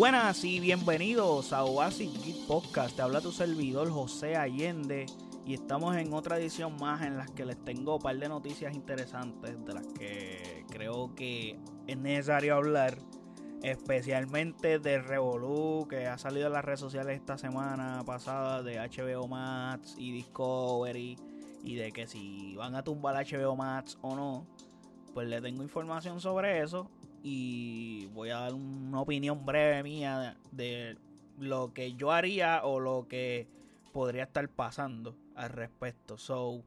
Buenas y bienvenidos a Oasis Geek Podcast. Te habla tu servidor José Allende y estamos en otra edición más en las que les tengo un par de noticias interesantes de las que creo que es necesario hablar. Especialmente de Revolu que ha salido en las redes sociales esta semana pasada de HBO Max y Discovery y de que si van a tumbar HBO Max o no. Pues le tengo información sobre eso y voy a dar una opinión breve mía de, lo que yo haría o lo que podría estar pasando al respecto. So,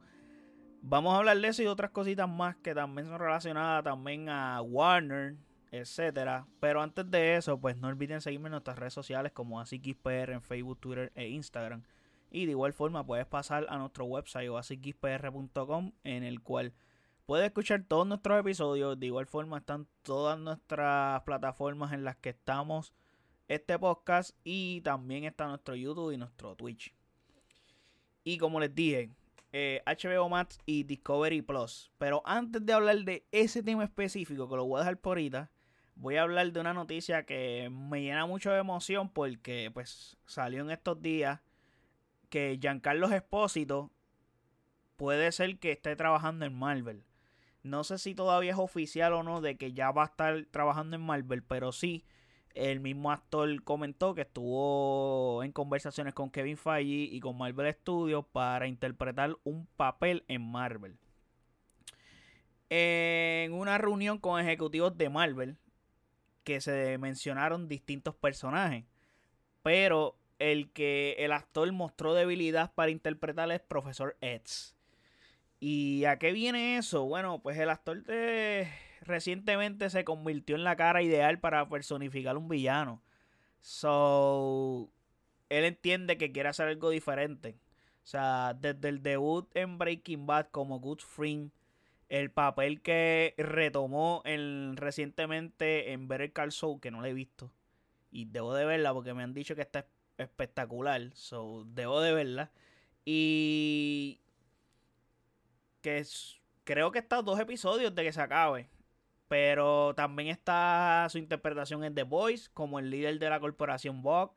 vamos a hablar de eso y otras cositas más que también son relacionadas también a Warner, etcétera. Pero antes de eso, pues no olviden seguirme en nuestras redes sociales como AsiXPR en Facebook, Twitter e Instagram. Y de igual forma puedes pasar a nuestro website o en el cual Puedes escuchar todos nuestros episodios. De igual forma están todas nuestras plataformas en las que estamos este podcast. Y también está nuestro YouTube y nuestro Twitch. Y como les dije, HBO eh, Max y Discovery Plus. Pero antes de hablar de ese tema específico, que lo voy a dejar por ahorita, voy a hablar de una noticia que me llena mucho de emoción porque pues salió en estos días que Giancarlo Espósito puede ser que esté trabajando en Marvel. No sé si todavía es oficial o no de que ya va a estar trabajando en Marvel, pero sí, el mismo actor comentó que estuvo en conversaciones con Kevin Feige y con Marvel Studios para interpretar un papel en Marvel. En una reunión con ejecutivos de Marvel, que se mencionaron distintos personajes, pero el que el actor mostró debilidad para interpretar es Profesor X. ¿Y a qué viene eso? Bueno, pues el actor de... recientemente se convirtió en la cara ideal para personificar un villano. So, él entiende que quiere hacer algo diferente. O sea, desde el debut en Breaking Bad como Good Friend, el papel que retomó el, recientemente en Better Call Saul, que no lo he visto. Y debo de verla porque me han dicho que está espectacular. So, debo de verla. Y que creo que está dos episodios de que se acabe. Pero también está su interpretación en The Voice como el líder de la corporación Vogue.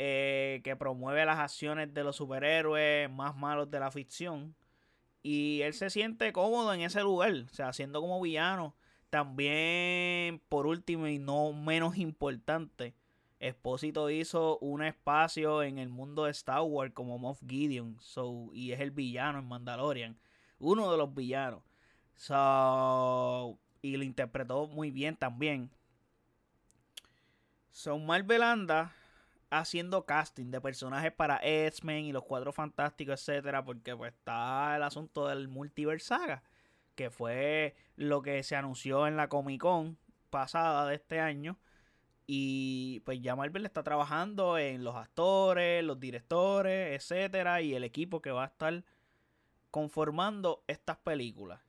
Eh, que promueve las acciones de los superhéroes más malos de la ficción. Y él se siente cómodo en ese lugar, o sea, siendo como villano. También, por último y no menos importante, Espósito hizo un espacio en el mundo de Star Wars como Moff Gideon. So, y es el villano en Mandalorian uno de los villanos. So, y lo interpretó muy bien también. Son Marvel anda haciendo casting de personajes para X-Men y los Cuatro Fantásticos, etcétera, porque pues está el asunto del Multiverse Saga, que fue lo que se anunció en la Comic Con pasada de este año. Y pues ya Marvel está trabajando en los actores, los directores, etcétera, y el equipo que va a estar conformando estas películas.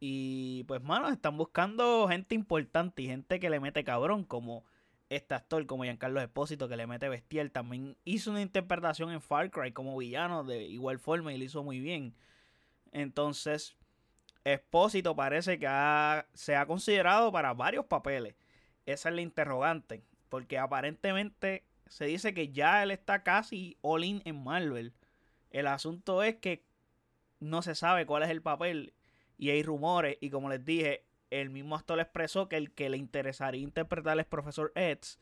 Y pues, mano, están buscando gente importante y gente que le mete cabrón, como este actor, como Giancarlo Espósito, que le mete bestial. También hizo una interpretación en Far Cry como villano de igual forma y lo hizo muy bien. Entonces, Espósito parece que se ha considerado para varios papeles. Esa es la interrogante. Porque aparentemente se dice que ya él está casi all in en Marvel. El asunto es que no se sabe cuál es el papel y hay rumores y como les dije, el mismo actor expresó que el que le interesaría interpretar es Profesor X,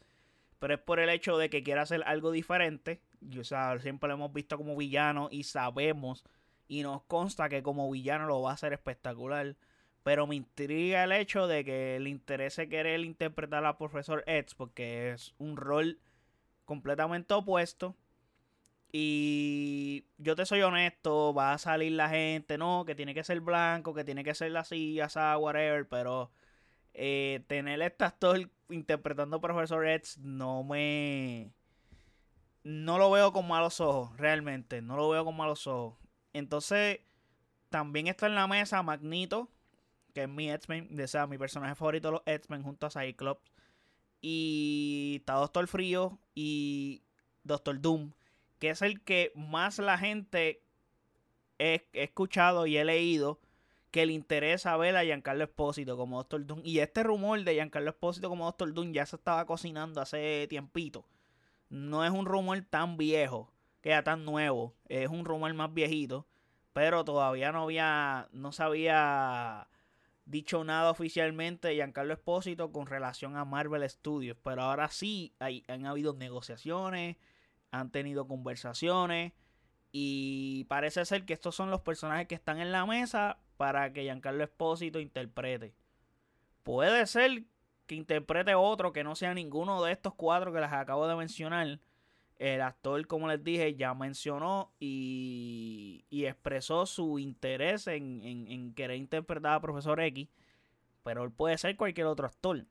pero es por el hecho de que quiere hacer algo diferente. Y, o sea, siempre lo hemos visto como villano y sabemos y nos consta que como villano lo va a hacer espectacular. Pero me intriga el hecho de que le interese querer interpretar a Profesor X porque es un rol completamente opuesto y yo te soy honesto, va a salir la gente, no, que tiene que ser blanco, que tiene que ser así, así, whatever, pero eh, tener este actor interpretando Profesor X no me... No lo veo con malos ojos, realmente, no lo veo con malos ojos. Entonces, también está en la mesa Magneto, que es mi X-Men, o sea, mi personaje favorito de los X-Men junto a Cyclops. Y está Doctor Frío y Doctor Doom que es el que más la gente he, escuchado y he leído que le interesa ver a Giancarlo Espósito como Doctor Doom. Y este rumor de Giancarlo Espósito como Doctor Doom ya se estaba cocinando hace tiempito. No es un rumor tan viejo, que ya tan nuevo. Es un rumor más viejito. Pero todavía no había. no se había dicho nada oficialmente de Giancarlo Espósito con relación a Marvel Studios. Pero ahora sí hay, han habido negociaciones. Han tenido conversaciones. Y parece ser que estos son los personajes que están en la mesa para que Giancarlo Espósito interprete. Puede ser que interprete otro que no sea ninguno de estos cuatro que les acabo de mencionar. El actor, como les dije, ya mencionó y, expresó su interés en, en, querer interpretar a Profesor X. Pero él puede ser cualquier otro actor.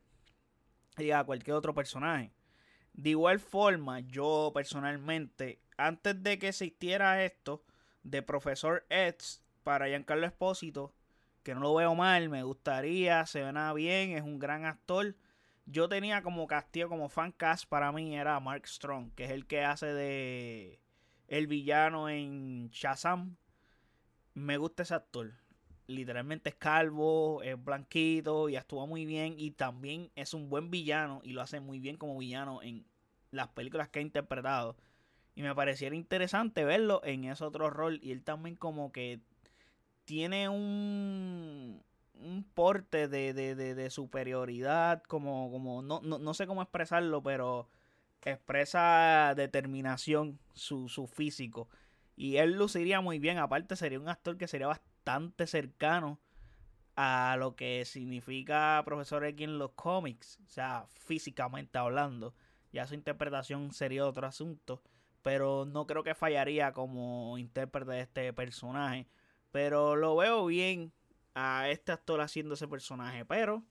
Diga, cualquier otro personaje. De igual forma, yo personalmente, antes de que existiera esto de Profesor X, para Giancarlo Espósito, que no lo veo mal, me gustaría, se ve nada bien, es un gran actor. Yo tenía como castillo, como fan cast para mí era Mark Strong, que es el que hace de el villano en Shazam. Me gusta ese actor. Literalmente es calvo, es blanquito y actúa muy bien. Y también es un buen villano y lo hace muy bien como villano en las películas que ha interpretado. Y me pareciera interesante verlo en ese otro rol. Y él también como que tiene un, un porte de, de, de, superioridad, como, como no, no, no, sé cómo expresarlo, pero expresa determinación su, su físico. Y él luciría muy bien, aparte sería un actor que sería bastante cercano a lo que significa Profesor X en los cómics, o sea, físicamente hablando. Ya su interpretación sería otro asunto, pero no creo que fallaría como intérprete de este personaje. Pero lo veo bien a este actor haciendo ese personaje. Pero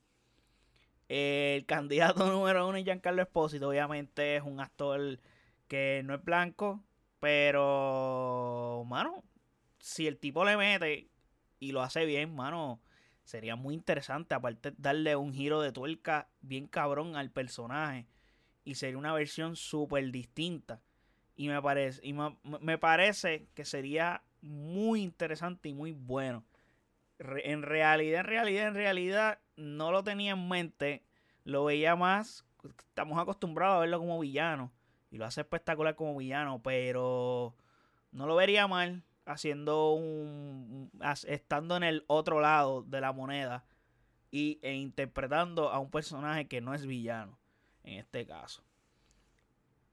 el candidato número uno es Giancarlo Espósito. Obviamente es un actor que no es blanco. Pero, mano, si el tipo le mete y lo hace bien, mano, sería muy interesante. Aparte, darle un giro de tuerca bien cabrón al personaje. Y sería una versión súper distinta. Y me parece, y me parece que sería muy interesante y muy bueno. en realidad, en realidad, en realidad, no lo tenía en mente. Lo veía más. Estamos acostumbrados a verlo como villano. Y lo hace espectacular como villano. Pero no lo vería mal haciendo un. estando en el otro lado de la moneda. Y, e interpretando a un personaje que no es villano. En este caso.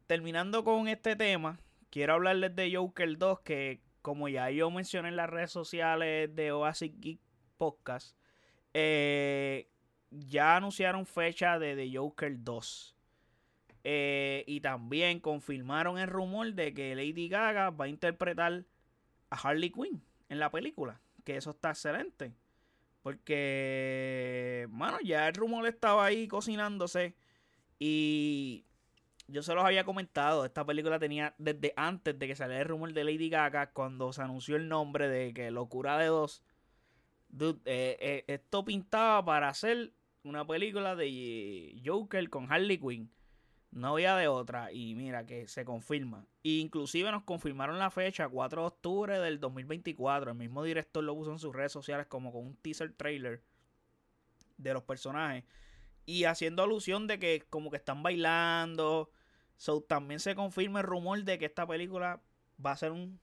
Terminando con este tema. Quiero hablarles de Joker 2. Que como ya yo mencioné en las redes sociales de Oasis Geek Podcast, eh, ya anunciaron fecha de The Joker 2. Eh, y también confirmaron el rumor de que Lady Gaga va a interpretar a Harley Quinn en la película. Que eso está excelente. Porque, mano, ya el rumor estaba ahí cocinándose. Y yo se los había comentado, esta película tenía desde antes de que saliera el rumor de Lady Gaga, cuando se anunció el nombre de que Locura de Dos, eh, eh, esto pintaba para hacer una película de Joker con Harley Quinn. No había de otra y mira que se confirma. inclusive nos confirmaron la fecha, 4 de octubre del 2024. El mismo director lo puso en sus redes sociales como con un teaser trailer de los personajes y haciendo alusión de que como que están bailando. También se confirma el rumor de que esta película va a ser un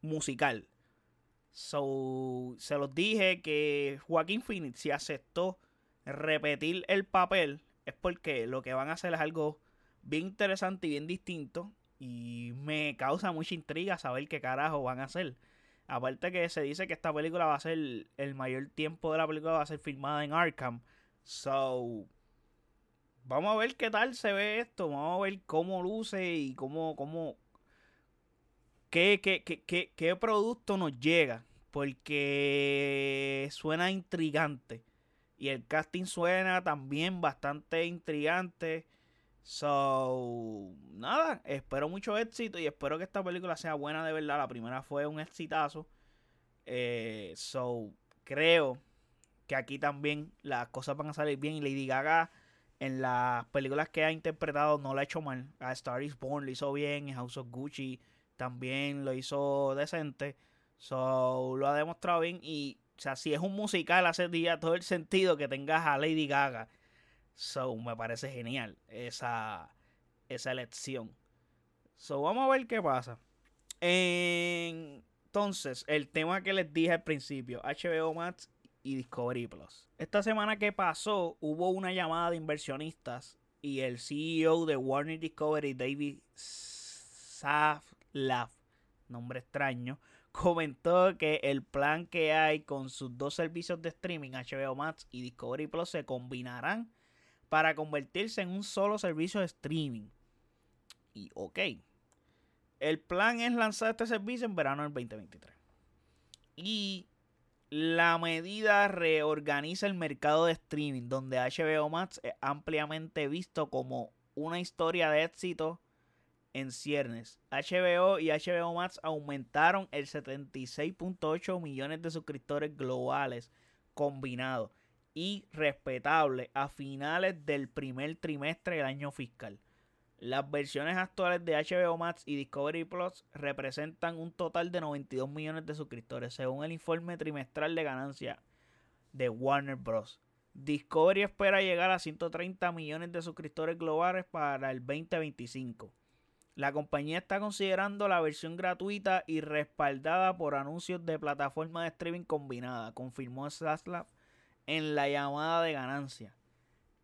musical. So, se los dije que Joaquín Phoenix si aceptó repetir el papel es porque lo que van a hacer es algo bien interesante y bien distinto y me causa mucha intriga saber qué carajo van a hacer. Aparte que se dice que esta película va a ser el mayor tiempo de la película va a ser filmada en Arkham. So, vamos a ver qué tal se ve esto. Vamos a ver cómo luce y cómo, cómo, qué, qué, qué, qué producto nos llega. Porque suena intrigante. Y el casting suena también bastante intrigante. So, nada, espero mucho éxito y espero que esta película sea buena de verdad. La primera fue un exitazo. Eh, so, creo que aquí también las cosas van a salir bien. Y Lady Gaga en las películas que ha interpretado no la ha hecho mal. A Star is Born lo hizo bien, en House of Gucci también lo hizo decente. So, lo ha demostrado bien y sea, si es un musical, hace día todo el sentido que tengas a Lady Gaga. So, me parece genial esa, esa elección. So, vamos a ver qué pasa. Entonces, el tema que les dije al principio, HBO Max y Discovery Plus. Esta semana que pasó, hubo una llamada de inversionistas y el CEO de Warner Discovery, David Saflaf, nombre extraño, comentó que el plan que hay con sus dos servicios de streaming, HBO Max y Discovery Plus, se combinarán para convertirse en un solo servicio de streaming. Y ok, el plan es lanzar este servicio en verano del 2023. Y la medida reorganiza el mercado de streaming, donde HBO Max es ampliamente visto como una historia de éxito en ciernes. HBO y HBO Max aumentaron el 76.8 millones de suscriptores globales combinados y respetables a finales del primer trimestre del año fiscal. Las versiones actuales de HBO Max y Discovery Plus representan un total de 92 millones de suscriptores, según el informe trimestral de ganancia de Warner Bros. Discovery espera llegar a 130 millones de suscriptores globales para el 2025. La compañía está considerando la versión gratuita y respaldada por anuncios de plataforma de streaming combinada, confirmó Zaslav en la llamada de ganancia.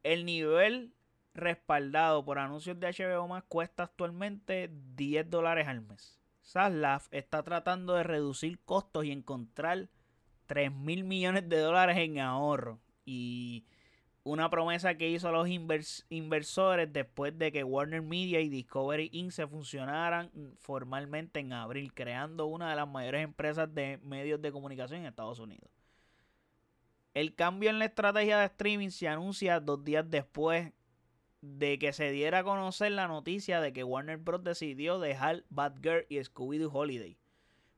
El nivel respaldado por anuncios de HBO Max cuesta actualmente 10 dólares al mes. Zaslav está tratando de reducir costos y encontrar 3 mil millones de dólares en ahorro. Y una promesa que hizo a los inversores después de que Warner Media y Discovery Inc. se funcionaran formalmente en abril, creando una de las mayores empresas de medios de comunicación en Estados Unidos. El cambio en la estrategia de streaming se anuncia dos días después de que se diera a conocer la noticia de que Warner Bros. decidió dejar Bad Girl y Scooby-Doo Holiday,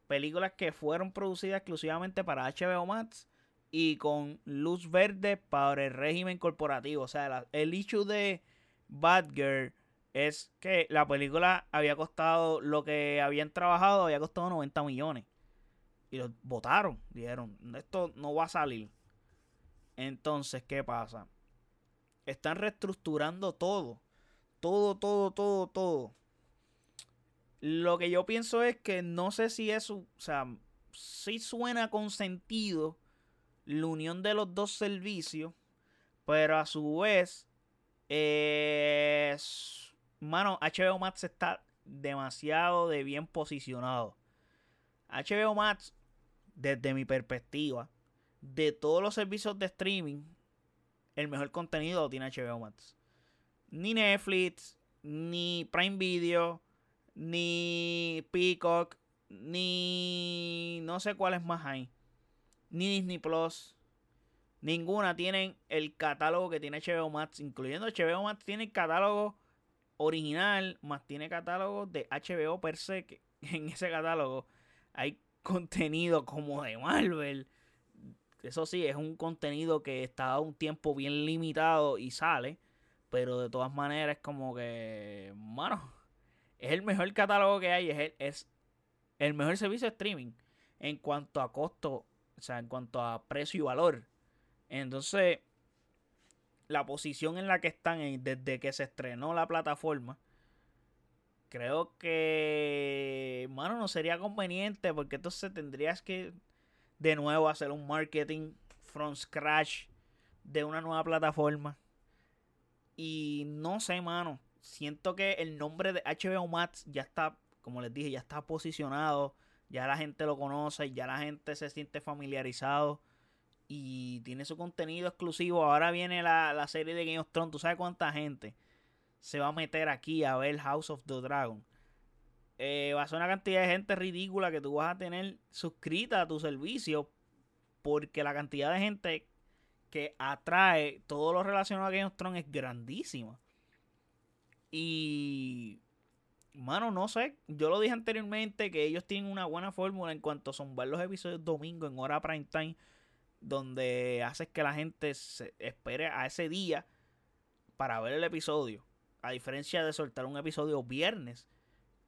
películas que fueron producidas exclusivamente para HBO Max y con luz verde para el régimen corporativo. O sea, el issue de Bad Girl es que la película había costado, lo que habían trabajado había costado 90 millones. Y los votaron. Dijeron, esto no va a salir. Entonces, ¿qué pasa? Están reestructurando todo. Todo, todo, todo, todo. Lo que yo pienso es que no sé si eso, o sea, si suena con sentido la unión de los dos servicios, pero a su vez, es, mano, HBO Max está demasiado de bien posicionado. HBO Max, desde mi perspectiva, de todos los servicios de streaming, el mejor contenido tiene HBO Max. Ni Netflix, ni Prime Video, ni Peacock, ni no sé cuáles más hay ni Disney Plus, ninguna tienen el catálogo que tiene HBO Max, incluyendo HBO Max tiene el catálogo original, más tiene catálogo de HBO per se, que en ese catálogo hay contenido como de Marvel. Eso sí, es un contenido que está a un tiempo bien limitado y sale, pero de todas maneras es como que, bueno, es el mejor catálogo que hay, es el, es el mejor servicio de streaming en cuanto a costo o sea, en cuanto a precio y valor. Entonces, la posición en la que están desde que se estrenó la plataforma, creo que, mano, no sería conveniente porque entonces tendrías que de nuevo hacer un marketing from scratch de una nueva plataforma. Y no sé, mano, siento que el nombre de HBO Max ya está, como les dije, ya está posicionado ya la gente lo conoce, ya la gente se siente familiarizado y tiene su contenido exclusivo. Ahora viene la, serie de Game of Thrones. ¿Tú sabes cuánta gente se va a meter aquí a ver House of the Dragon? Eh, va a ser una cantidad de gente ridícula que tú vas a tener suscrita a tu servicio porque la cantidad de gente que atrae todo lo relacionado a Game of Thrones es grandísima. Y Mano, no sé. Yo lo dije anteriormente que ellos tienen una buena fórmula en cuanto a zumbar los episodios domingo en hora prime time. Donde haces que la gente se espere a ese día para ver el episodio. A diferencia de soltar un episodio viernes.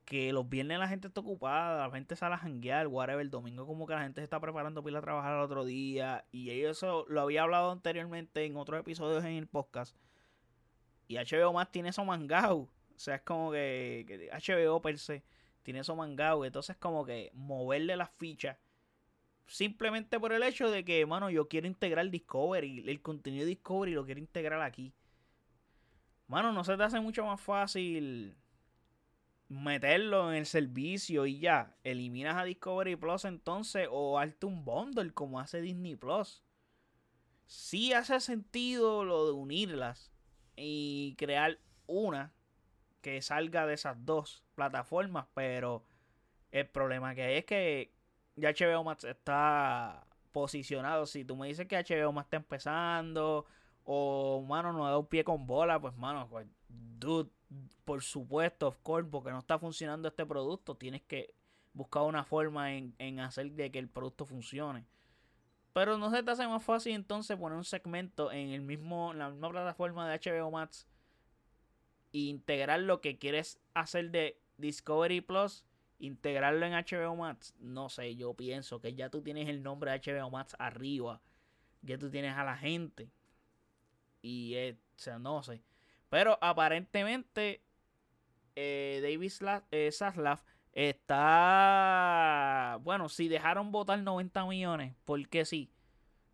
que los viernes la gente está ocupada, la gente sale a janguear, whatever, el domingo como que la gente se está preparando para ir a trabajar al otro día. Y eso lo había hablado anteriormente en otros episodios en el podcast. Y HBO más tiene eso mangado. O sea, es como que, HBO per se tiene eso mangado. Entonces como que moverle las fichas. Simplemente por el hecho de que, mano, yo quiero integrar Discovery. El contenido de Discovery lo quiero integrar aquí. Mano, no se te hace mucho más fácil meterlo en el servicio y ya. Eliminas a Discovery Plus entonces o hazte un bundle como hace Disney Plus. Sí hace sentido lo de unirlas y crear una que salga de esas dos plataformas, pero el problema que hay es que ya HBO Max está posicionado. Si tú me dices que HBO Max está empezando o, mano, no da un pie con bola, pues, mano, pues, dude, por supuesto, of course, porque no está funcionando este producto, tienes que buscar una forma en, en hacer de que el producto funcione. Pero no se te hace más fácil entonces poner un segmento en el mismo, la misma plataforma de HBO Max integrar lo que quieres hacer de Discovery Plus, integrarlo en HBO Max. No sé, yo pienso que ya tú tienes el nombre de HBO Max arriba. Ya tú tienes a la gente. Y, o sea, no sé. Pero aparentemente eh, David eh, Zaslav está. Bueno, si dejaron votar 90 millones, porque sí.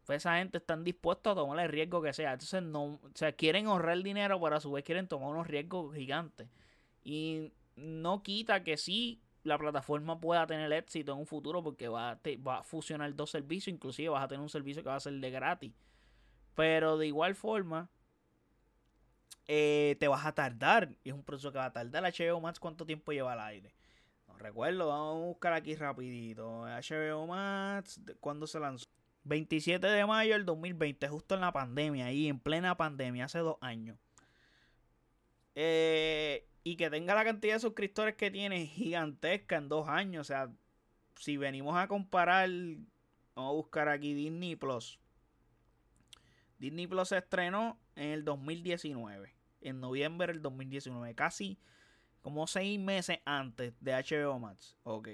Pues esa gente están dispuestos a tomar el riesgo que sea. Entonces, no, o sea, quieren ahorrar dinero, pero a su vez quieren tomar unos riesgos gigantes. Y no quita que sí la plataforma pueda tener éxito en un futuro porque va a, va a fusionar dos servicios, inclusive vas a tener un servicio que va a ser de gratis. Pero de igual forma, eh, te vas a tardar. Y es un proceso que va a tardar. HBO Max, ¿cuánto tiempo lleva al aire? No recuerdo, vamos a buscar aquí rapidito. HBO Max, ¿cuándo se lanzó? 27 de mayo del 2020, justo en la pandemia, ahí en plena pandemia, hace dos años. Eh, y que tenga la cantidad de suscriptores que tiene gigantesca en dos años. O sea, si venimos a comparar, vamos a buscar aquí Disney Plus. Disney Plus se estrenó en el 2019 en noviembre del 2019, casi como seis meses antes de HBO Max. Ok,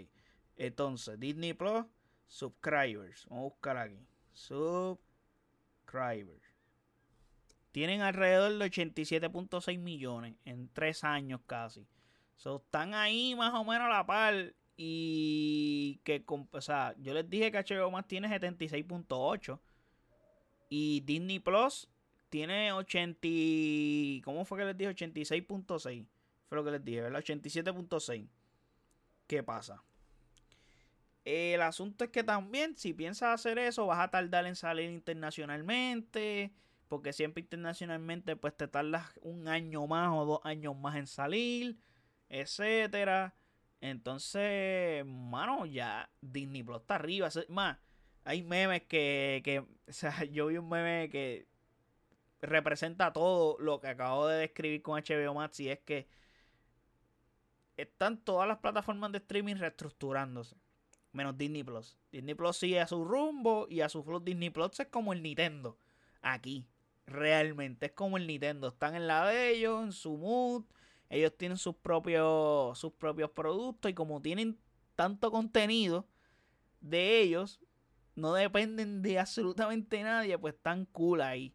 entonces Disney Plus, subscribers, vamos a buscar aquí, subscribers. Tienen alrededor de 87.6 millones en tres años casi. So, están ahí más o menos a la par. Y que, o sea, yo les dije que HBO Max tiene 76.8. Y Disney Plus tiene 80. ¿Cómo fue que les dije? 86.6. Fue lo que les dije, ¿verdad? 87.6. ¿Qué pasa? El asunto es que también, si piensas hacer eso, vas a tardar en salir internacionalmente. Porque siempre internacionalmente, pues te tardas un año más o dos años más en salir. Etcétera. Entonces, mano, ya Disney Plus está arriba. Más, hay memes que, que. O sea, yo vi un meme que representa todo lo que acabo de describir con HBO Max y es que están todas las plataformas de streaming reestructurándose. Menos Disney Plus. Disney Plus sigue a su rumbo y a su flow. Disney Plus es como el Nintendo. Aquí. Realmente. Es como el Nintendo. Están en la de ellos, en su mood. Ellos tienen sus propios, sus propios productos. Y como tienen tanto contenido de ellos, no dependen de absolutamente nadie. Pues están cool ahí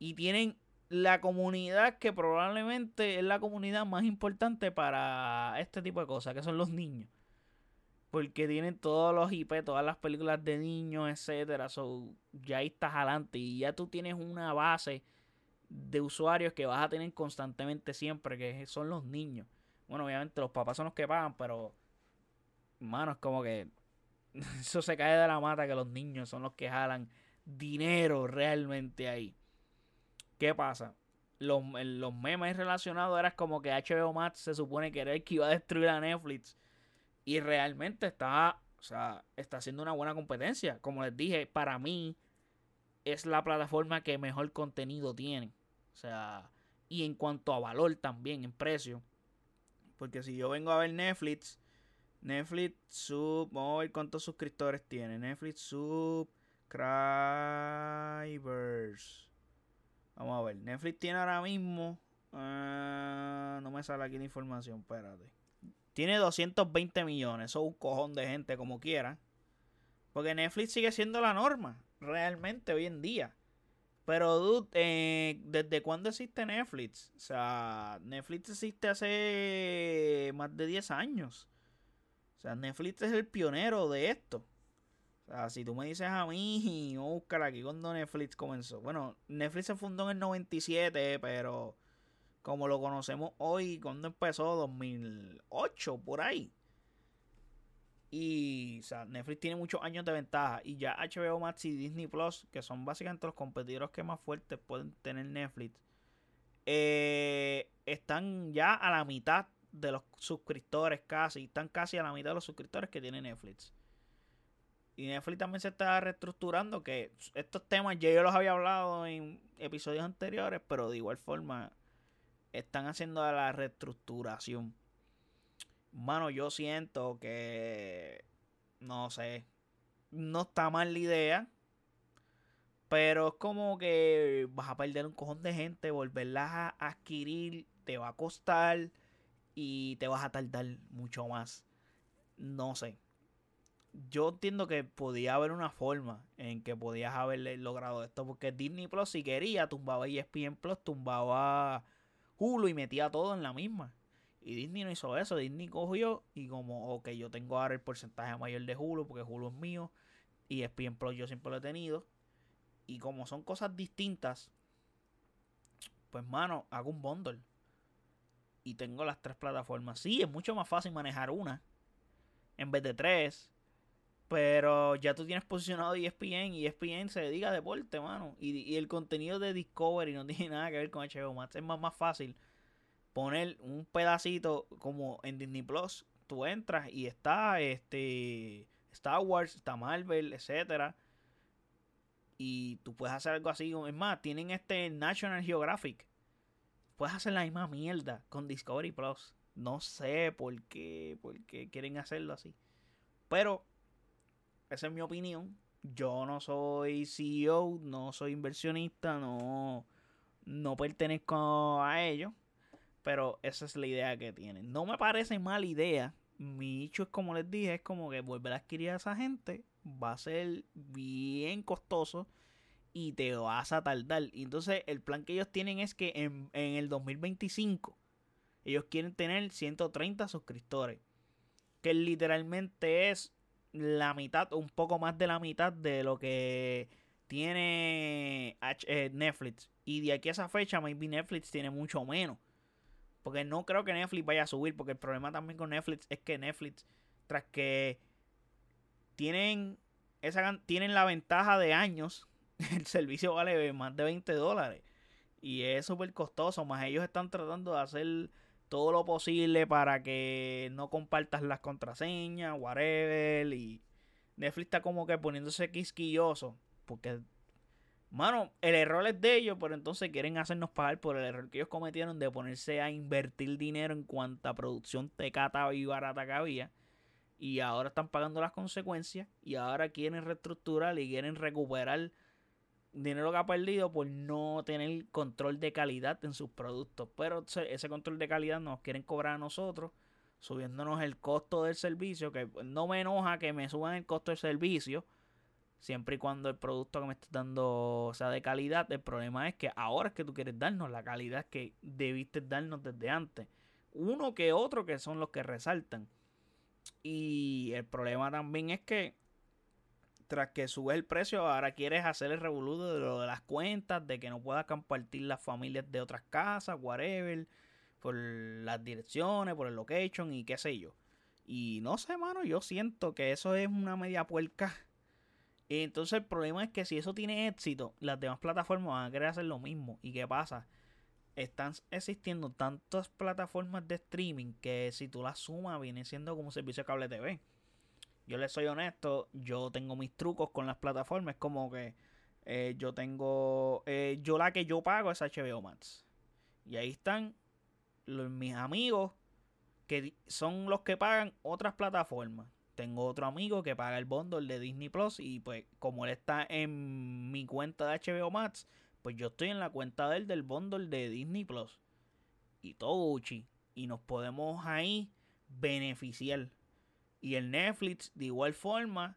y tienen la comunidad que probablemente es la comunidad más importante para este tipo de cosas, que son los niños. Porque tienen todos los IP, todas las películas de niños, etcétera. So, ya ahí estás adelante. Y ya tú tienes una base de usuarios que vas a tener constantemente siempre, que son los niños. Bueno, obviamente los papás son los que pagan, pero. Mano, es como que. Eso se cae de la mata que los niños son los que jalan dinero realmente ahí. ¿Qué pasa? Los, los memes relacionados eran como que HBO Max se supone que era el que iba a destruir a Netflix. Y realmente está, o sea, está haciendo una buena competencia. Como les dije, para mí es la plataforma que mejor contenido tiene. O sea, y en cuanto a valor también, en precio. Porque si yo vengo a ver Netflix, Netflix sub, vamos a ver cuántos suscriptores tiene. Netflix subscribers. Vamos a ver. Netflix tiene ahora mismo. Ah, no me sale aquí la información. Espérate. Tiene 220 millones. Eso es un cojón de gente como quiera. Porque Netflix sigue siendo la norma. Realmente hoy en día. Pero, eh, ¿desde cuándo existe Netflix? O sea, Netflix existe hace más de 10 años. O sea, Netflix es el pionero de esto. O sea, si tú me dices a mí, a buscar aquí cuando Netflix comenzó. Bueno, Netflix se fundó en el 97, pero como lo conocemos hoy, cuando empezó? 2008, por ahí. Y, Netflix tiene muchos años de ventaja. Y ya HBO Max y Disney Plus, que son básicamente los competidores que más fuertes pueden tener Netflix, eh, están ya a la mitad de los suscriptores casi. Están casi a la mitad de los suscriptores que tiene Netflix. Y Netflix también se está reestructurando. Que estos temas ya yo los había hablado en episodios anteriores. Pero de igual forma están haciendo la reestructuración. Mano, yo siento que. No sé. No está mal la idea. Pero es como que vas a perder un cojón de gente. Volverlas a adquirir te va a costar. Y te vas a tardar mucho más. No sé. Yo entiendo que podía haber una forma en que podías haber logrado esto. Porque Disney Plus, si quería, tumbaba ESPN Plus, tumbaba Hulu y metía todo en la misma. Y Disney no hizo eso. Disney cogió y como, ok, yo tengo ahora el porcentaje mayor de Hulu porque Hulu es mío. Y ESPN Plus yo siempre lo he tenido. Y como son cosas distintas, pues mano, hago un bundle. Y tengo las tres plataformas. Sí, es mucho más fácil manejar una en vez de tres. Pero ya tú tienes posicionado ESPN y ESPN se dedica a deporte, mano. Y, y, el contenido de Discovery no tiene nada que ver con HBO Max. Es más, más fácil poner un pedacito como en Disney Plus. Tú entras y está este Star Wars, está Marvel, etcétera. Y tú puedes hacer algo así. Es más, tienen este National Geographic. Puedes hacer la misma mierda con Discovery Plus. No sé por qué, por qué quieren hacerlo así. Pero esa es mi opinión. Yo no soy CEO, no soy inversionista, no, no pertenezco a ellos. Pero esa es la idea que tienen. No me parece mala idea. Mi hecho es como les dije, es como que volver a adquirir a esa gente va a ser bien costoso y te vas a tardar. Y entonces el plan que ellos tienen es que en, en el 2025 ellos quieren tener 130 suscriptores. Que literalmente es la mitad, un poco más de la mitad de lo que tiene eh, Netflix. Y de aquí a esa fecha, maybe Netflix tiene mucho menos. Porque no creo que Netflix vaya a subir. Porque el problema también con Netflix es que Netflix, tras que tienen, esa, tienen la ventaja de años, el servicio vale más de 20 dólares. Y es súper costoso. Más ellos están tratando de hacer todo lo posible para que no compartas las contraseñas, whatever. Y Netflix está como que poniéndose quisquilloso. Porque Mano, el error es de ellos, pero entonces quieren hacernos pagar por el error que ellos cometieron de ponerse a invertir dinero en cuanta producción tecata y barata que había. Y ahora están pagando las consecuencias. Y ahora quieren reestructurar y quieren recuperar dinero que ha perdido por no tener control de calidad en sus productos. Pero ese control de calidad nos quieren cobrar a nosotros, subiéndonos el costo del servicio. Que no me enoja que me suban el costo del servicio Siempre y cuando el producto que me estás dando sea de calidad. El problema es que ahora es que tú quieres darnos la calidad que debiste darnos desde antes. Uno que otro que son los que resaltan. Y el problema también es que tras que subes el precio, ahora quieres hacer el revoludo de lo de las cuentas, de que no puedas compartir las familias de otras casas, whatever, por las direcciones, por el location y qué sé yo. Y no sé, mano, yo siento que eso es una media puerca entonces el problema es que si eso tiene éxito, las demás plataformas van a querer hacer lo mismo. ¿Y qué pasa? Están existiendo tantas plataformas de streaming que si tú las sumas viene siendo como un servicio de cable TV. Yo les soy honesto, yo tengo mis trucos con las plataformas. como que eh, yo tengo... Eh, yo la que yo pago es HBO Max. Y ahí están mis amigos que son los que pagan otras plataformas tengo otro amigo que paga el bundle de Disney Plus y pues como él está en mi cuenta de HBO Max, pues yo estoy en la cuenta de él del bundle de Disney Plus. Y todo. Y nos podemos ahí beneficiar. Y el Netflix, de igual forma,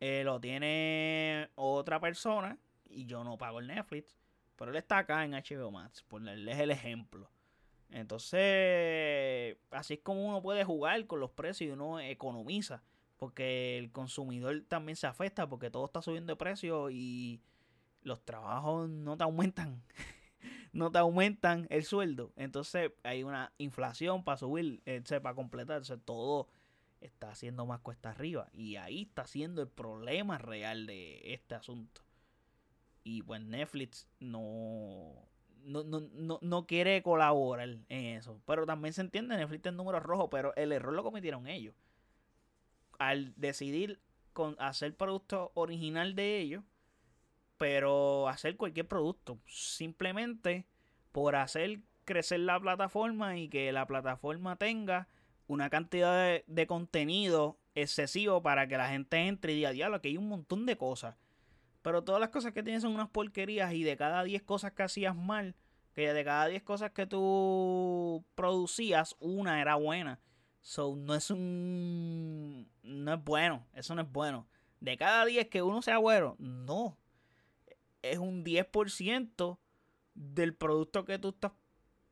eh, lo tiene otra persona y yo no pago el Netflix. Pero él está acá en HBO Max, ponerles el ejemplo. Entonces, así es como uno puede jugar con los precios y uno economiza. Porque el consumidor también se afecta porque todo está subiendo de precio y los trabajos no te aumentan. no te aumentan el sueldo. Entonces hay una inflación para subir, eh, para completarse. Todo está haciendo más cuesta arriba. Y ahí está siendo el problema real de este asunto. Y pues Netflix no, no, no, no, quiere colaborar en eso. Pero también se entiende, Netflix es número rojo, pero el error lo cometieron ellos. Al decidir con hacer producto original de ellos, pero hacer cualquier producto. Simplemente por hacer crecer la plataforma y que la plataforma tenga una cantidad de, contenido excesivo para que la gente entre y diga, diablo, que hay un montón de cosas. Pero todas las cosas que tienes son unas porquerías y de cada 10 cosas que hacías mal, que de cada 10 cosas que tú producías, una era buena. So, no es un... No es bueno, eso no es bueno. De cada 10 que uno sea bueno, no. Es un 10% del producto que tú estás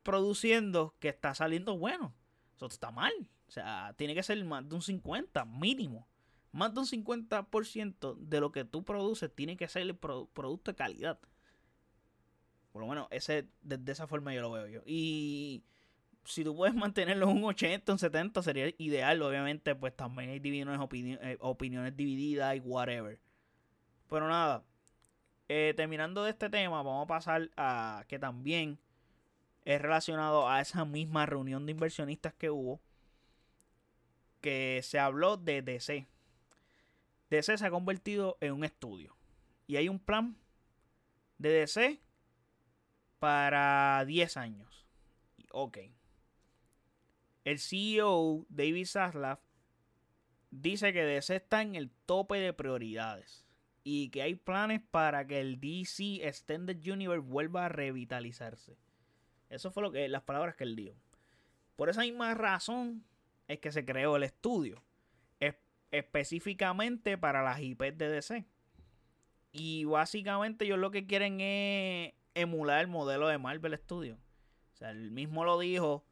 produciendo que está saliendo bueno. Eso está mal. O sea, tiene que ser más de un 50 mínimo. Más de un 50% de lo que tú produces tiene que ser el producto de calidad. Por lo menos ese, de, esa forma yo lo veo yo. Y si tú puedes mantenerlo en un 80, un 70 sería ideal. Obviamente, pues también hay eh, opiniones divididas y whatever. Pero nada, eh, terminando de este tema, vamos a pasar a que también es relacionado a esa misma reunión de inversionistas que hubo, que se habló de DC. DC se ha convertido en un estudio y hay un plan de DC para 10 años. Ok. El CEO David Zaslav dice que DC está en el tope de prioridades y que hay planes para que el DC Extended Universe vuelva a revitalizarse. Eso fue lo que las palabras que él dio. Por esa misma razón es que se creó el estudio, específicamente para las IP de DC. Y básicamente ellos lo que quieren es emular el modelo de Marvel Studios. O sea, él mismo lo dijo.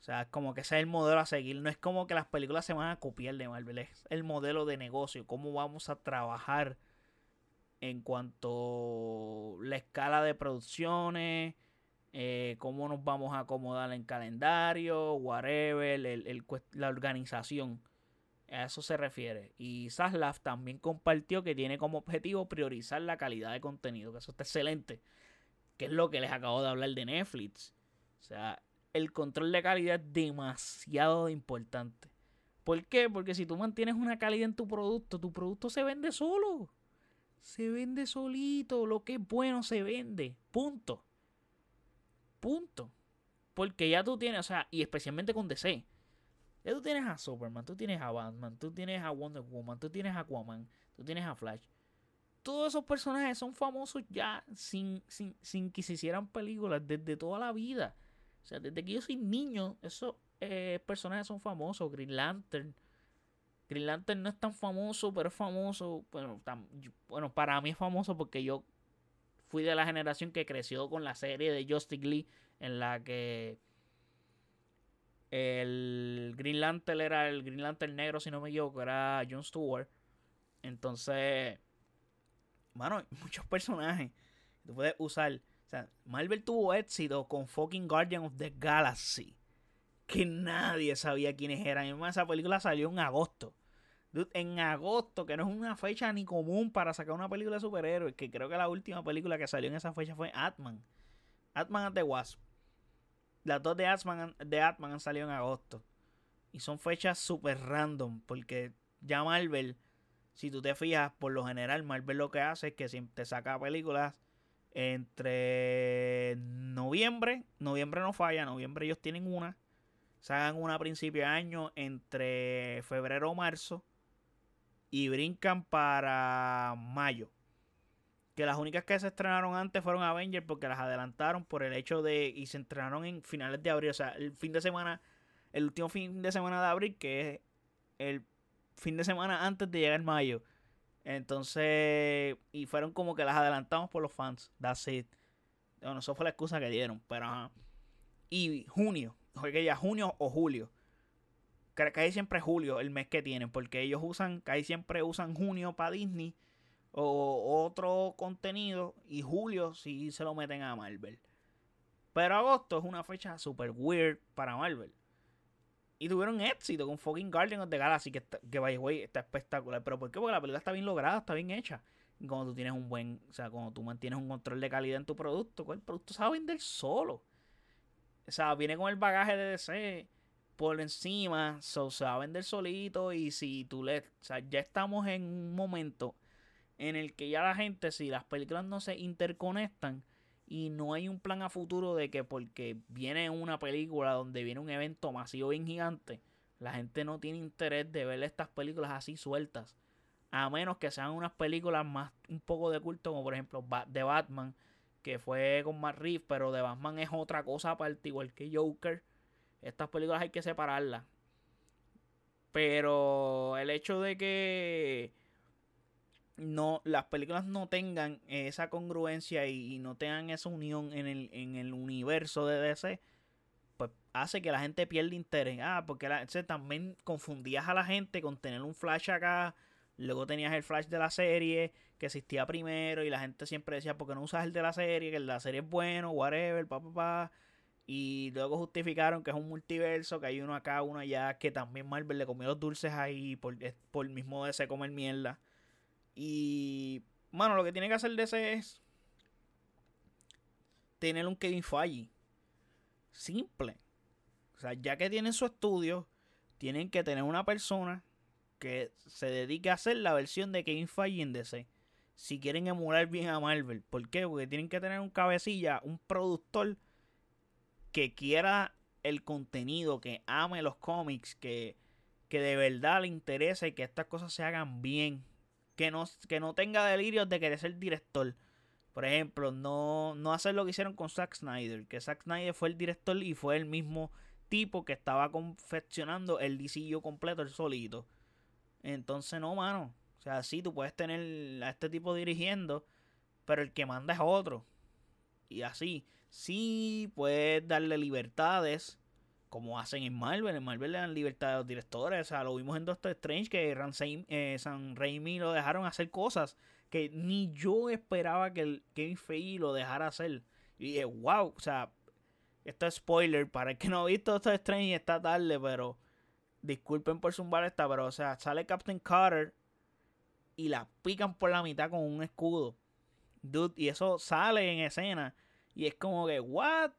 O sea, como que ese es el modelo a seguir. No es como que las películas se van a copiar de Marvel. Es el modelo de negocio. Cómo vamos a trabajar en cuanto a la escala de producciones, eh, cómo nos vamos a acomodar en calendario, whatever, la organización. A eso se refiere. Y Saslav también compartió que tiene como objetivo priorizar la calidad de contenido, que eso está excelente. Que es lo que les acabo de hablar de Netflix. O sea, el control de calidad es demasiado importante. ¿Por qué? Porque si tú mantienes una calidad en tu producto, tu producto se vende solo se vende solito. Lo que es bueno se vende. Punto. Punto. Porque ya tú tienes, o sea, y especialmente con DC. Ya tú tienes a Superman, tú tienes a Batman, tú tienes a Wonder Woman, tú tienes a Aquaman, tú tienes a Flash. Todos esos personajes son famosos ya sin, sin, sin que se hicieran películas desde toda la vida. O sea, desde que yo soy niño, esos eh, personajes son famosos. Green Lantern, Green Lantern no es tan famoso, pero es famoso. Bueno, bueno, para mí es famoso porque yo fui de la generación que creció con la serie de Justice Lee en la que el Green Lantern era el Green Lantern negro, si no me equivoco, era Jon Stewart. Entonces, mano, muchos personajes que tú puedes usar. O sea, Marvel tuvo éxito con fucking Guardian of the Galaxy. Que nadie sabía quiénes eran. Y esa película salió en agosto en agosto, que no es una fecha ni común para sacar una película de superhéroes, que creo que la última película que salió en esa fecha fue Atman. Atman and the Wasp. Las dos de Atman, de han salido en agosto. Y son fechas super random, porque ya Marvel, si tú te fijas, por lo general Marvel lo que hace es que te saca películas entre noviembre, noviembre no falla, noviembre ellos tienen una, sacan una a principio de año entre febrero o marzo y brincan para mayo. Que las únicas que se estrenaron antes fueron Avengers porque las adelantaron por el hecho de. Y se estrenaron en finales de abril. O sea, el fin de semana el último fin de semana de abril, que es el fin de semana antes de llegar mayo. Entonces, y fueron como que las adelantamos por los fans. That's it. Bueno, eso fue la excusa que dieron, pero ajá. Y junio, que ya junio o julio. Casi siempre julio, el mes que tienen, porque ellos usan, casi siempre usan junio para Disney o otro contenido y julio si se lo meten a Marvel. Pero agosto es una fecha super weird para Marvel. Y tuvieron éxito con fucking Guardian of the Galaxy, que, que by way, está espectacular. ¿Pero por qué? Porque la película está bien lograda, está bien hecha. Y cuando tú tienes un buen, o sea, cuando tú mantienes un control de calidad en tu producto, pues el producto a vender solo. O sea, viene con el bagaje de DC por encima, so, se va a vender solito. Y si tú le, o sea, ya estamos en un momento en el que ya la gente, si las películas no se interconectan, y no hay un plan a futuro de que porque viene una película donde viene un evento masivo bien gigante, la gente no tiene interés de ver estas películas así sueltas. A menos que sean unas películas más un poco de culto, como por ejemplo de Batman, que fue con Matt Reeves, pero de Batman es otra cosa aparte, igual que Joker. Estas películas hay que separarlas. Pero el hecho de que no las películas no tengan esa congruencia y, no tengan esa unión en el, en el universo de DC, pues hace que la gente pierda interés. Ah, porque la, también confundías a la gente con tener un flash acá, luego tenías el flash de la serie que existía primero y la gente siempre decía, ¿por qué no usas el de la serie? Que el de la serie es bueno, whatever, pa, pa, pa. Y luego justificaron que es un multiverso, que hay uno acá, uno allá, que también Marvel le comió los dulces ahí por, por el mismo DC comer mierda. Y, mano, lo que tiene que hacer DC es tener un Kevin Feige. Simple. O sea, ya que tienen su estudio, tienen que tener una persona que se dedique a hacer la versión de Kevin Feige en DC. Si quieren emular bien a Marvel. ¿Por qué? Porque tienen que tener un cabecilla, un productor que quiera el contenido, que ame los cómics, que, que de verdad le interese que estas cosas se hagan bien que no, que no tenga delirios de querer ser director. Por ejemplo, no, no hacer lo que hicieron con Zack Snyder, que Zack Snyder fue el director y fue el mismo tipo que estaba confeccionando el DCU completo, el solito. Entonces, no, mano. O sea, sí, tú puedes tener a este tipo dirigiendo, pero el que manda es otro. Y así, sí, puedes darle libertades como hacen en Marvel. En Marvel le dan libertad a los directores. O sea, lo vimos en Doctor Strange que eh, San Raimi lo dejaron hacer cosas que ni yo esperaba que el Kevin Feige lo dejara hacer. Y dije, wow, o sea, esto es spoiler. Para el que no ha visto Doctor Strange está tarde, pero disculpen por zumbar esta, pero o sea, sale Captain Carter y la pican por la mitad con un escudo. Dude, y eso sale en escena. Y es como que, what?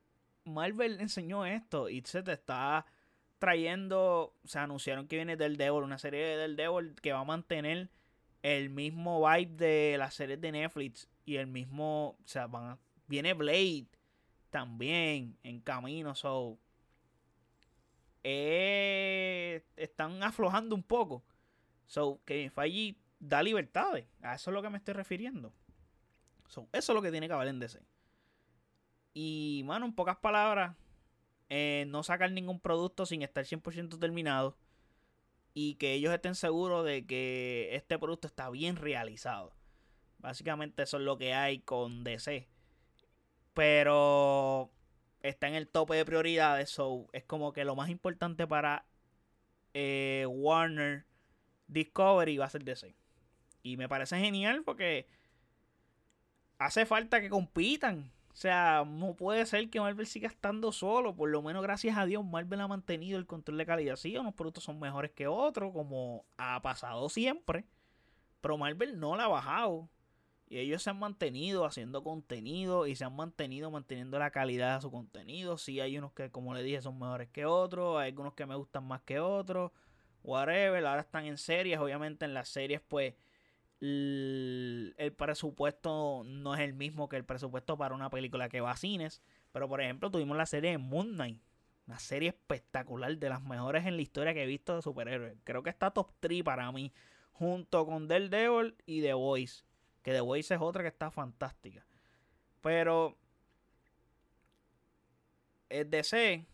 Marvel enseñó esto y se te está trayendo, se anunciaron que viene del Devil, una serie de del Devil que va a mantener el mismo vibe de las series de Netflix y el mismo, o sea, van viene Blade también en camino, so eh, están aflojando un poco. So, que Feige da libertades. A eso es lo que me estoy refiriendo. So, eso es lo que tiene que haber en DC. Y, mano, en pocas palabras, eh, no sacar ningún producto sin estar 100% terminado. Y que ellos estén seguros de que este producto está bien realizado. Básicamente eso es lo que hay con DC. Pero está en el tope de prioridades. So, es como que lo más importante para eh, Warner Discovery va a ser DC. Y me parece genial porque hace falta que compitan. Sea, no puede ser que Marvel siga estando solo. Por lo menos, gracias a Dios, Marvel ha mantenido el control de calidad. Sí, unos productos son mejores que otros, como ha pasado siempre. Pero Marvel no la ha bajado. Y ellos se han mantenido haciendo contenido y se han mantenido manteniendo la calidad de su contenido. Sí, hay unos que, como le dije, son mejores que otros. Hay algunos que me gustan más que otros. Whatever. Ahora están en series. Obviamente en las series, pues el, presupuesto no es el mismo que el presupuesto para una película que va a cines. Pero por ejemplo, tuvimos la serie de Moon Knight. Una serie espectacular, de las mejores en la historia que he visto de superhéroes. Creo que está top 3 para mí. Junto con Daredevil y The Voice. Que The Voice es otra que está fantástica. Pero el DC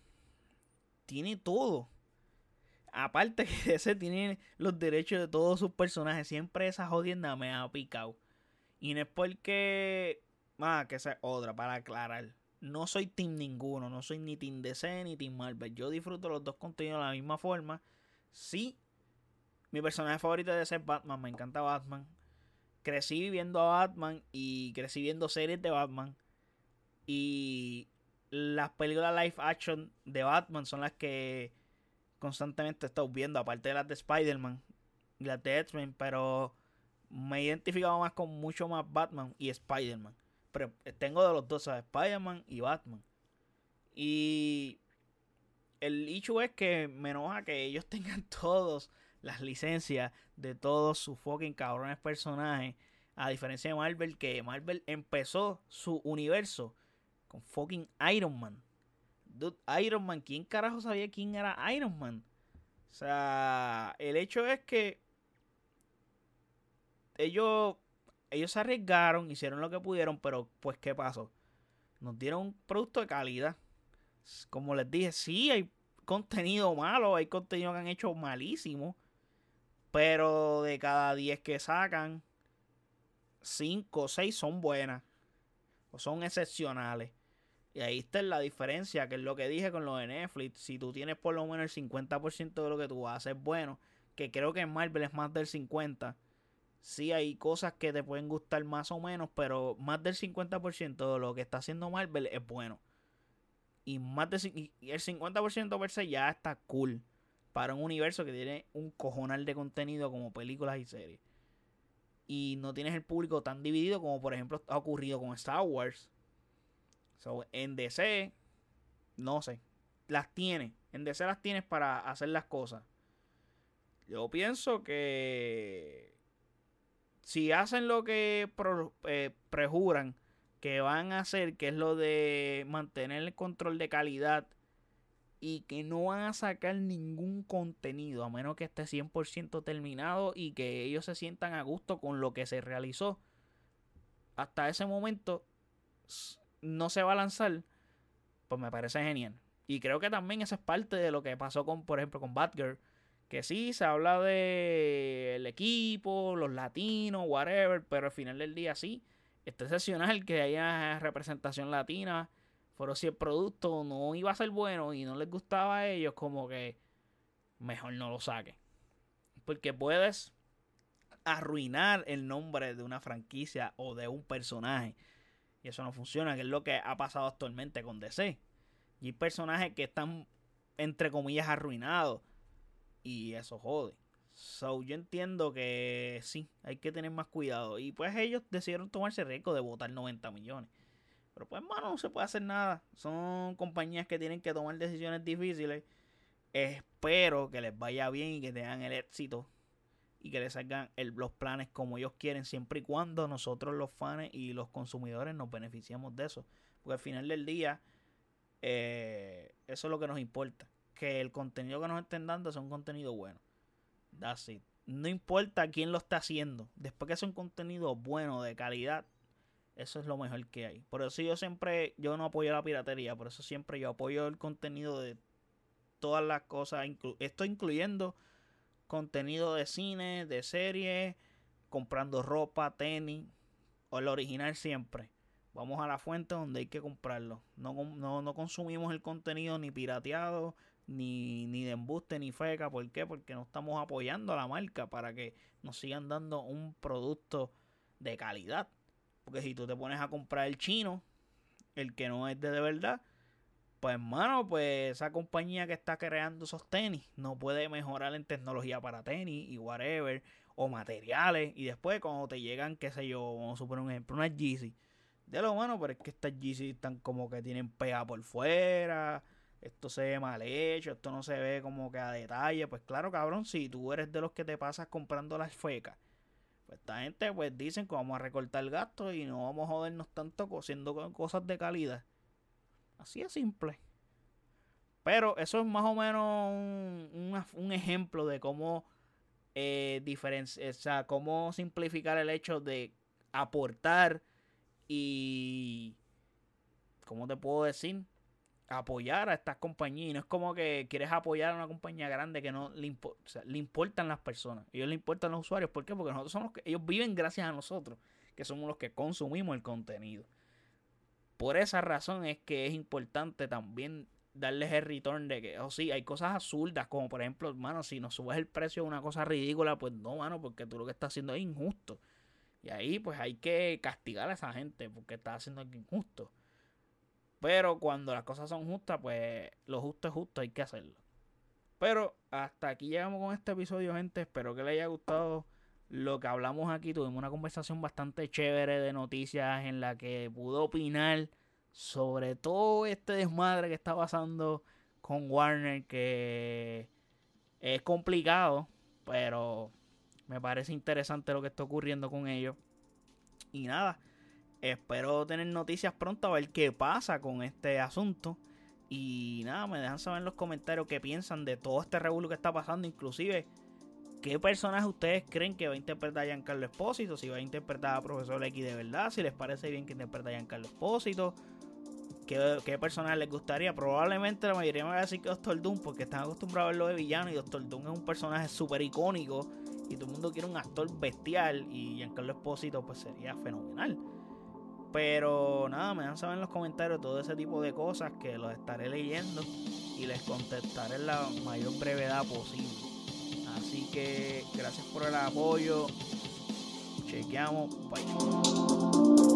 tiene todo aparte que ese tiene los derechos de todos sus personajes, siempre esa jodienda me ha picado. Y no es porque. Ah, que esa es otra, para aclarar. No soy team ninguno, no soy ni team DC ni team Marvel. Yo disfruto los dos contenidos de la misma forma. Sí, mi personaje favorito de ser Batman, me encanta Batman. Crecí viendo a Batman y crecí viendo series de Batman. Y las películas live action de Batman son las que constantemente he viendo, aparte de las de Spider-Man y las de X-Men, pero me he identificado más con mucho más Batman y Spider-Man. Pero tengo de los dos, Spider-Man y Batman. Y el hecho es que me enoja que ellos tengan todos las licencias de todos sus fucking cabrones personajes. A diferencia de Marvel, que Marvel empezó su universo con fucking Iron Man. Iron Man, ¿quién carajo sabía quién era Iron Man? O sea, el hecho es que ellos, ellos se arriesgaron, hicieron lo que pudieron, pero pues ¿qué pasó? Nos dieron un producto de calidad. Como les dije, sí hay contenido malo, hay contenido que han hecho malísimo, pero de cada 10 que sacan, 5 o 6 son buenas o son excepcionales. Y ahí está la diferencia, que es lo que dije con lo de Netflix. Si tú tienes por lo menos el 50% de lo que tú haces bueno, que creo que en Marvel es más del 50%, sí hay cosas que te pueden gustar más o menos, pero más del 50% de lo que está haciendo Marvel es bueno. Y, más de, y el 50% per se ya está cool para un universo que tiene un cojonal de contenido como películas y series. Y no tienes el público tan dividido como por ejemplo ha ocurrido con Star Wars. En DC, no sé, las tiene. En DC las tienes para hacer las cosas. Yo pienso que si hacen lo que eh, prejuran que van a hacer, que es lo de mantener el control de calidad y que no van a sacar ningún contenido a menos que esté 100% terminado y que ellos se sientan a gusto con lo que se realizó. Hasta ese momento no se va a lanzar, pues me parece genial. Y creo que también esa es parte de lo que pasó con, por ejemplo, con Batgirl que sí, se habla de el equipo, los latinos, whatever, pero al final del día sí, está excepcional que haya representación latina, pero si el producto no iba a ser bueno y no les gustaba a ellos, como que mejor no lo saque. Porque puedes arruinar el nombre de una franquicia o de un personaje. Y eso no funciona, que es lo que ha pasado actualmente con DC. Y hay personajes que están, entre comillas, arruinados y eso jode. So, yo entiendo que sí, hay que tener más cuidado. Y pues ellos decidieron tomarse riesgo de votar 90 millones. Pero pues, mano, no se puede hacer nada. Son compañías que tienen que tomar decisiones difíciles. Espero que les vaya bien y que tengan el éxito. Y que les salgan los planes como ellos quieren, siempre y cuando nosotros los fans y los consumidores nos beneficiamos de eso. Porque al final del día, eh, eso es lo que nos importa que el contenido que nos estén dando sea un contenido bueno. That's. No importa quién lo está haciendo. Después que sea un contenido bueno, de calidad, eso es lo mejor que hay. Por eso yo siempre, yo no apoyo la piratería. Por eso siempre yo apoyo el contenido de todas las cosas. esto incluyendo contenido de cine, de serie, comprando ropa, tenis. O el original siempre. Vamos a la fuente donde hay que comprarlo. No, no, no consumimos el contenido ni pirateado, ni, ni de embuste ni feca. ¿Por qué? Porque no estamos apoyando a la marca para que nos sigan dando un producto de calidad. Porque si tú te pones a comprar el chino, el que no es de, de verdad, pues hermano, pues esa compañía que está creando esos tenis no puede mejorar en tecnología para tenis y whatever, o materiales. Y después cuando te llegan, qué sé yo, vamos a suponer un ejemplo, una Yeezy. De lo bueno, pero es que estas Yeezy están como que tienen pega por fuera esto se ve mal hecho, esto no se ve como que a detalle. Pues claro, cabrón, si tú eres de los que te pasas comprando las fecas, pues esta gente pues dicen que vamos a recortar gastos y no vamos a jodernos tanto haciendo cosas de calidad. Así es simple. Pero eso es más o menos un, ejemplo de cómo eh, o sea, cómo simplificar el hecho de aportar y, ¿cómo te puedo decir? apoyar a estas compañías. No es como que quieres apoyar a una compañía grande que no le, le importan las personas. Ellos le importan los usuarios. ¿Por qué? Porque nosotros somos los que, ellos viven gracias a nosotros, que somos los que consumimos el contenido. Por esa razón es que es importante también darles el return de que, oh sí, hay cosas absurdas, como por ejemplo, hermano, si nos subes el precio de una cosa ridícula, pues no, mano, porque tú lo que estás haciendo es injusto. Y ahí pues hay que castigar a esa gente porque está haciendo algo injusto. Pero cuando las cosas son justas, pues lo justo es justo, hay que hacerlo. Pero hasta aquí llegamos con este episodio, gente. Espero que les haya gustado lo que hablamos aquí. Tuvimos una conversación bastante chévere de noticias en la que pudo opinar sobre todo este desmadre que está pasando con Warner, que es complicado, pero me parece interesante lo que está ocurriendo con ellos. Y nada, espero tener noticias pronto a ver qué pasa con este asunto. Y nada, me dejan saber en los comentarios qué piensan de todo este revuelo que está pasando. Inclusive, qué personaje ustedes creen que va a interpretar a Giancarlo Espósito. Si va a interpretar a Profesor X de verdad. Si les parece bien que interprete a Giancarlo Espósito. ¿Qué, qué personaje les gustaría? Probablemente la mayoría me va a decir que Doctor Doom. Porque están acostumbrados a verlo de villano. Y Doctor Doom es un personaje súper icónico y todo el mundo quiere un actor bestial y Giancarlo Espósito pues sería fenomenal. Pero nada, me dan saber en los comentarios todo ese tipo de cosas que los estaré leyendo y les contestaré en la mayor brevedad posible. Así que gracias por el apoyo. Chequeamos. Bye.